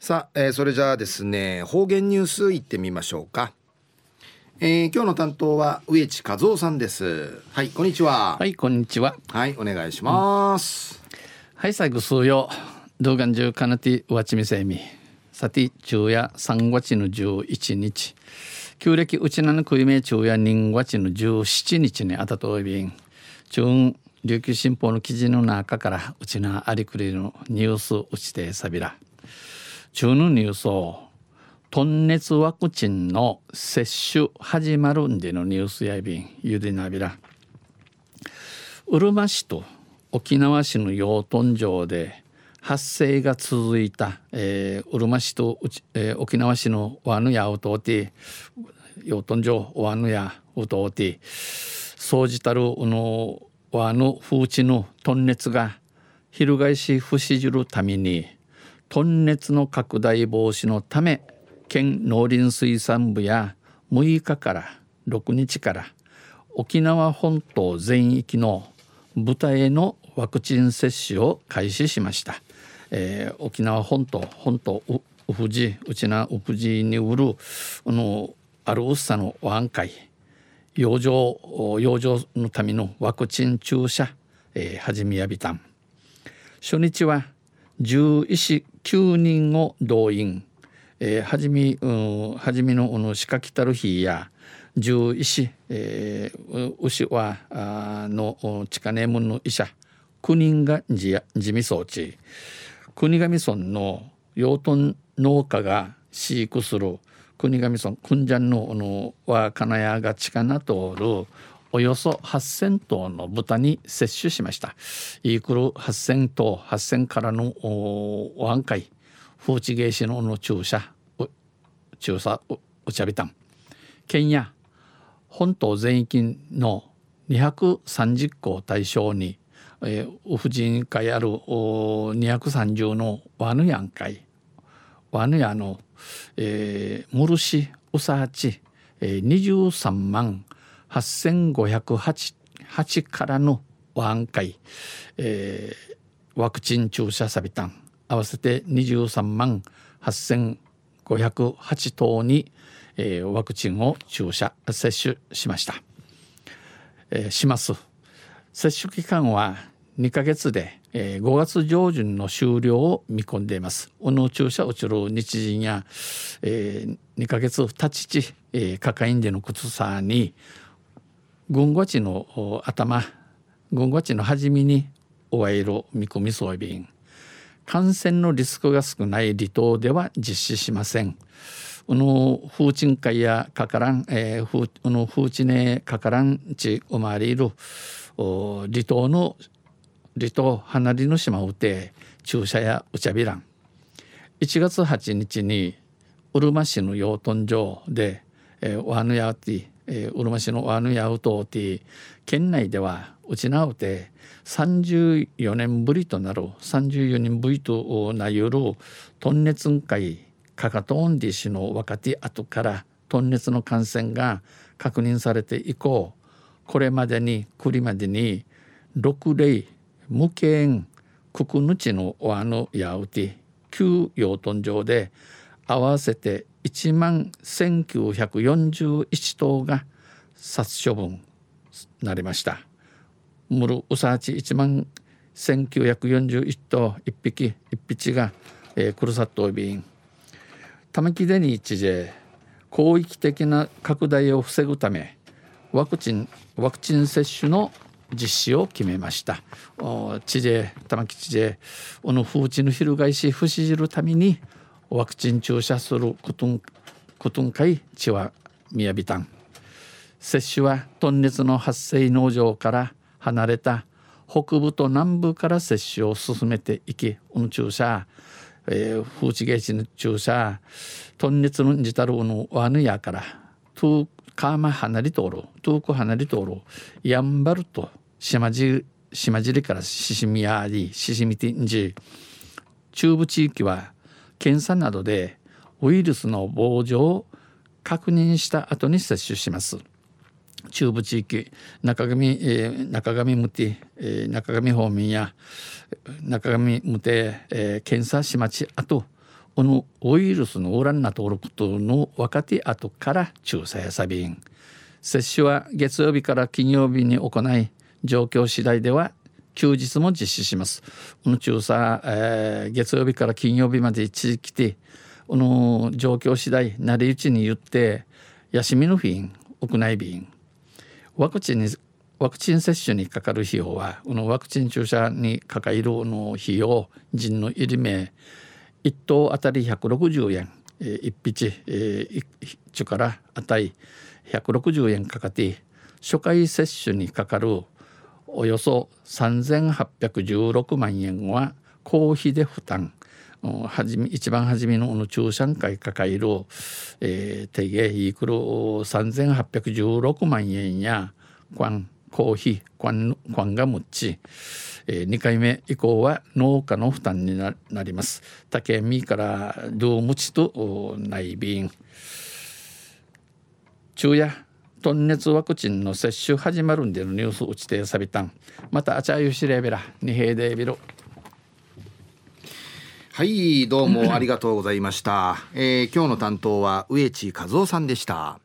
さあ、えー、それじゃあですね方言ニュースいってみましょうか、えー、今日の担当は植地和夫さんです。はいこんにちは。はいこんにちは。はいお願いします、うん、はい最後数曜動画中かなてわちみせみ。さて昼夜3月の11日。旧暦うちなのくいめ昼夜人月の17日にあたといびん。中琉球新報の記事の中からうちなありくりのニュースうちてさびら中のニュースを豚熱ワクチンの接種始まるんでのニュースやびんゆでなびらうるま市と沖縄市の養豚場で発生が続いた、えー、うるま市と、えー、沖縄市のワヌヤウトーティ養豚場ワヌヤウトーティそうじたるのワヌ風地の豚熱が翻し不死じるために豚熱の拡大防止のため県農林水産部や6日から6日から沖縄本島全域の豚へのワクチン接種を開始しました、えー、沖縄本島本島うふじうちなうふじに売るあのあるうっさの湾海養生養生のためのワクチン注射、えー、始めやびたん。初日は獣医師9人を動員、えー、はじみ、うん、はじみのの仕掛けたる日や獣医師、えー、牛はあの地下ネームの医者9人が地地味装置。国頭村の養豚農家が飼育する国頭村くんじゃんののは金谷が地下な通るおよそ8,000頭の豚に接種しました。イークル8,000頭8,000からのお案会風知芸師のの注射注射お茶びたん。県や本島全域の230校を対象に、えー、婦人会あるお230のワヌヤン会。ワヌヤの、えー、ムルシウサーチ、えー、23万8508からのワン会、えー、ワクチン注射サビタン合わせて23万8508頭に、えー、ワクチンを注射接種しました、えー、します接種期間は2ヶ月で、えー、5月上旬の終了を見込んでいます。この注射をちる日人や、えー、2ヶ月たちち、えー、カカインでの靴さに軍ごちの頭軍ごちの初めに終える見込み装備員感染のリスクが少ない離島では実施しません。この風鎮会やかからん、えー、風この風鎮ねかからんち生まれる離島の離島離れの島うて注射やうちゃびらん1月8日にうるま市の養豚場で、えー、ワヌヤティえー、うるま市のワヌヤウトーティ県内ではうちなうて34年ぶりとなる34年ぶりとなゆるトンネツン会かかとんディ氏の若手後からトンネツの感染が確認されて以降これまでにくりまでに6例無形ククヌチのワヌヤウティ旧養豚場で合わせて1万1941頭が殺処分なりました。ムルウサーチ1万1941頭1匹1匹が、えー、クルサットビン玉城デニー知事広域的な拡大を防ぐためワクチンワクチン接種の実施を決めました。知事玉城知事この風知の翻し不死じるためにワクチン注射することんことんかいちはみやびたん接種は豚熱の発生農場から離れた北部と南部から接種を進めていきこの注射、えー、風地芸地の注射豚熱の自たるのワヌヤからトゥーカーマ離れとるトゥーク離れとるやんばると島尻島尻からししみやりししみてんじ中部地域は検査などでウイルスの防除を確認した後に接種します。中部地域中上、えー、中上向て、えー、中上方面や中上向て、えー、検査しまちあとこのウイルスのウランナ登録との若手後から注射やサビン接種は月曜日から金曜日に行い状況次第では休日も実施します。この注射、えー、月曜日から金曜日まで一時来てこの状況次第なりうちに言って休みの便屋内便ワクチンにワクチン接種にかかる費用はこのワクチン注射にかかるの費用人の入り目1頭あたり160円、えー、1匹、えー、1からあたり160円かかって初回接種にかかるおよそ3816万円は公費で負担。はじめ一番初めのの中産会抱える、えー、定義いくる3816万円や公費官がむっち、えー、2回目以降は農家の負担になります。竹見からドームチと内便。昼夜トンネツワクチンの接種始まるんでのニュース打ちてさびたん。またあちゃゆしれべら。二平でびろ。はいどうもありがとうございました、えー、今日の担当は植地和夫さんでした。